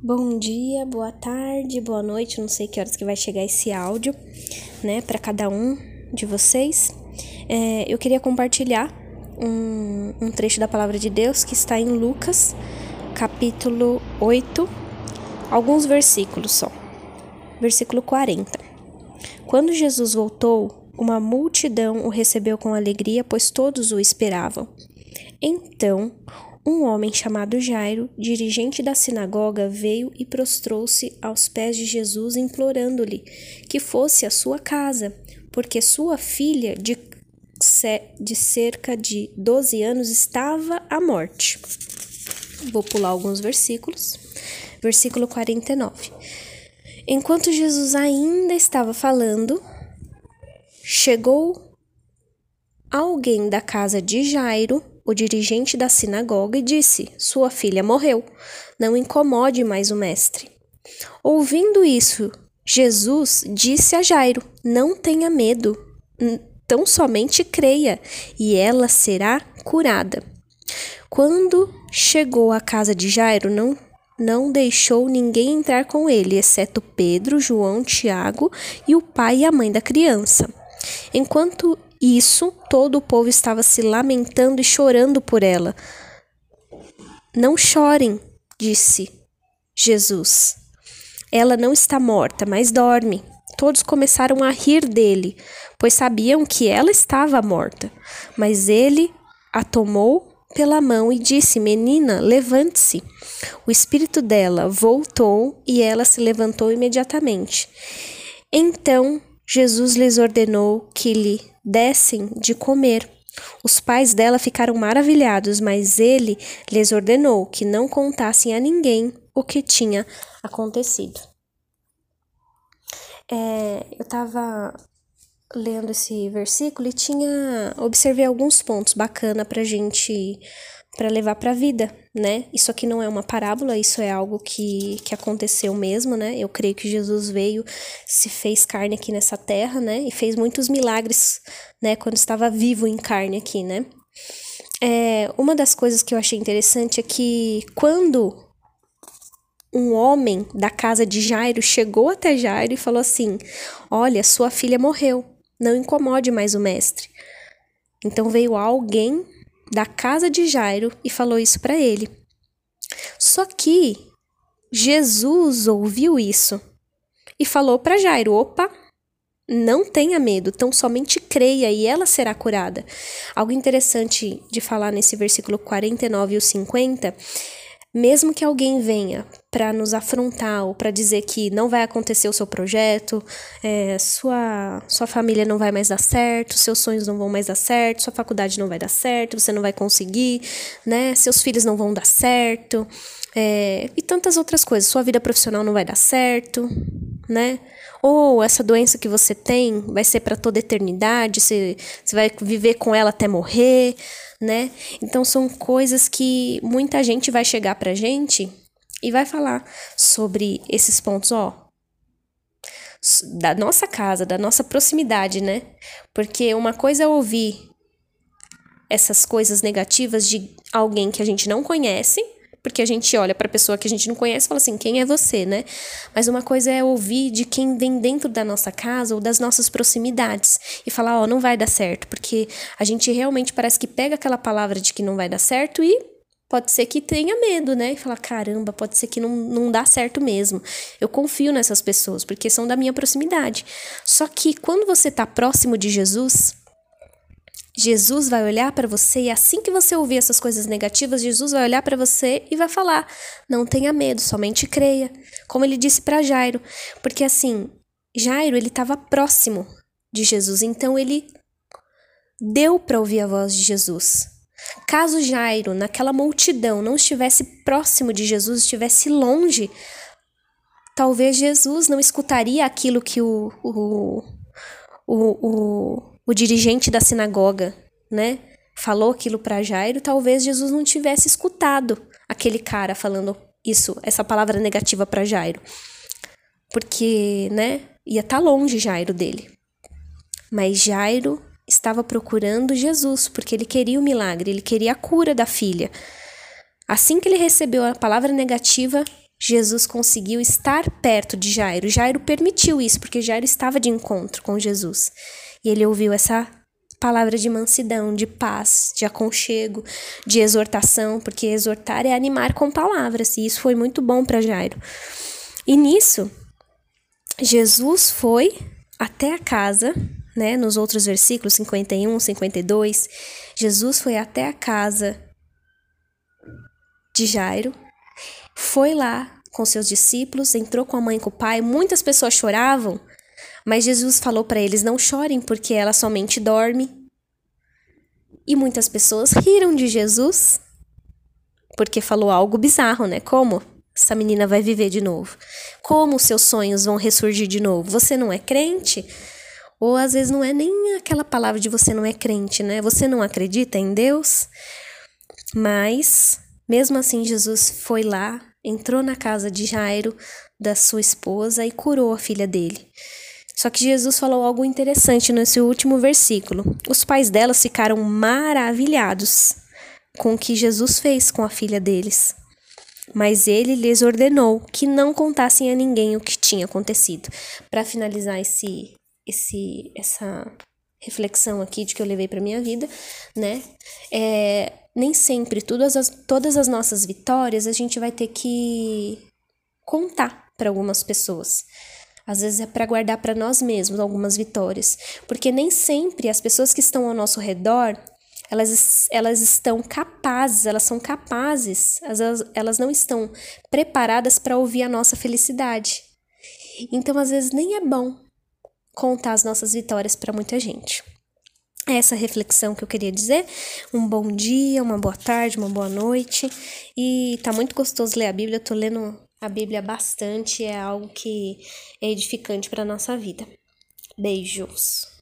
Bom dia, boa tarde, boa noite, não sei que horas que vai chegar esse áudio, né, para cada um de vocês. É, eu queria compartilhar um, um trecho da palavra de Deus que está em Lucas, capítulo 8, alguns versículos só. Versículo 40. Quando Jesus voltou, uma multidão o recebeu com alegria, pois todos o esperavam. Então, um homem chamado Jairo, dirigente da sinagoga, veio e prostrou-se aos pés de Jesus, implorando-lhe que fosse à sua casa, porque sua filha, de, de cerca de 12 anos, estava à morte. Vou pular alguns versículos. Versículo 49. Enquanto Jesus ainda estava falando, chegou alguém da casa de Jairo o dirigente da sinagoga disse: Sua filha morreu. Não incomode mais o mestre. Ouvindo isso, Jesus disse a Jairo: Não tenha medo, tão somente creia, e ela será curada. Quando chegou à casa de Jairo, não, não deixou ninguém entrar com ele, exceto Pedro, João, Tiago e o pai e a mãe da criança. Enquanto isso, todo o povo estava se lamentando e chorando por ela. Não chorem, disse Jesus. Ela não está morta, mas dorme. Todos começaram a rir dele, pois sabiam que ela estava morta. Mas ele a tomou pela mão e disse: Menina, levante-se. O espírito dela voltou e ela se levantou imediatamente. Então Jesus lhes ordenou que lhe dessem de comer. Os pais dela ficaram maravilhados, mas ele lhes ordenou que não contassem a ninguém o que tinha acontecido. É, eu estava lendo esse versículo e tinha observei alguns pontos bacana para gente para levar para a vida, né? Isso aqui não é uma parábola, isso é algo que, que aconteceu mesmo, né? Eu creio que Jesus veio, se fez carne aqui nessa terra, né? E fez muitos milagres, né? Quando estava vivo em carne aqui, né? É, uma das coisas que eu achei interessante é que quando um homem da casa de Jairo chegou até Jairo e falou assim: Olha, sua filha morreu, não incomode mais o mestre. Então veio alguém da casa de Jairo e falou isso para ele. Só que Jesus ouviu isso e falou para Jairo: opa, não tenha medo, tão somente creia e ela será curada. Algo interessante de falar nesse versículo 49 e o 50 mesmo que alguém venha para nos afrontar ou para dizer que não vai acontecer o seu projeto, é, sua, sua família não vai mais dar certo, seus sonhos não vão mais dar certo, sua faculdade não vai dar certo, você não vai conseguir, né? Seus filhos não vão dar certo, é, e tantas outras coisas. Sua vida profissional não vai dar certo, né? Ou essa doença que você tem vai ser para toda eternidade, você, você vai viver com ela até morrer né? Então são coisas que muita gente vai chegar pra gente e vai falar sobre esses pontos, ó, da nossa casa, da nossa proximidade, né? Porque uma coisa é ouvir essas coisas negativas de alguém que a gente não conhece, porque a gente olha para a pessoa que a gente não conhece e fala assim: quem é você, né? Mas uma coisa é ouvir de quem vem dentro da nossa casa ou das nossas proximidades e falar: ó, oh, não vai dar certo, porque a gente realmente parece que pega aquela palavra de que não vai dar certo e pode ser que tenha medo, né? E falar: caramba, pode ser que não, não dá certo mesmo. Eu confio nessas pessoas, porque são da minha proximidade. Só que quando você está próximo de Jesus, Jesus vai olhar para você e assim que você ouvir essas coisas negativas, Jesus vai olhar para você e vai falar: "Não tenha medo, somente creia", como ele disse para Jairo, porque assim, Jairo ele estava próximo de Jesus, então ele deu para ouvir a voz de Jesus. Caso Jairo, naquela multidão, não estivesse próximo de Jesus, estivesse longe, talvez Jesus não escutaria aquilo que o, o, o, o o dirigente da sinagoga, né, falou aquilo para Jairo, talvez Jesus não tivesse escutado aquele cara falando isso, essa palavra negativa para Jairo. Porque, né, ia estar tá longe Jairo dele. Mas Jairo estava procurando Jesus, porque ele queria o milagre, ele queria a cura da filha. Assim que ele recebeu a palavra negativa, Jesus conseguiu estar perto de Jairo. Jairo permitiu isso, porque Jairo estava de encontro com Jesus. E ele ouviu essa palavra de mansidão, de paz, de aconchego, de exortação, porque exortar é animar com palavras, e isso foi muito bom para Jairo. E nisso, Jesus foi até a casa, né, nos outros versículos 51, 52, Jesus foi até a casa de Jairo, foi lá com seus discípulos, entrou com a mãe e com o pai, muitas pessoas choravam, mas Jesus falou para eles: não chorem, porque ela somente dorme. E muitas pessoas riram de Jesus, porque falou algo bizarro, né? Como essa menina vai viver de novo? Como seus sonhos vão ressurgir de novo? Você não é crente? Ou às vezes não é nem aquela palavra de você não é crente, né? Você não acredita em Deus? Mas, mesmo assim, Jesus foi lá, entrou na casa de Jairo, da sua esposa, e curou a filha dele. Só que Jesus falou algo interessante nesse último versículo. Os pais delas ficaram maravilhados com o que Jesus fez com a filha deles. Mas ele lhes ordenou que não contassem a ninguém o que tinha acontecido. Para finalizar esse, esse, essa reflexão aqui de que eu levei para minha vida, né? É, nem sempre todas as, todas as nossas vitórias a gente vai ter que contar para algumas pessoas. Às vezes é para guardar para nós mesmos algumas vitórias, porque nem sempre as pessoas que estão ao nosso redor elas, elas estão capazes, elas são capazes, elas, elas não estão preparadas para ouvir a nossa felicidade. Então, às vezes, nem é bom contar as nossas vitórias para muita gente. É essa reflexão que eu queria dizer. Um bom dia, uma boa tarde, uma boa noite. E tá muito gostoso ler a Bíblia. Eu tô lendo a Bíblia bastante, é algo que é edificante para nossa vida. Beijos.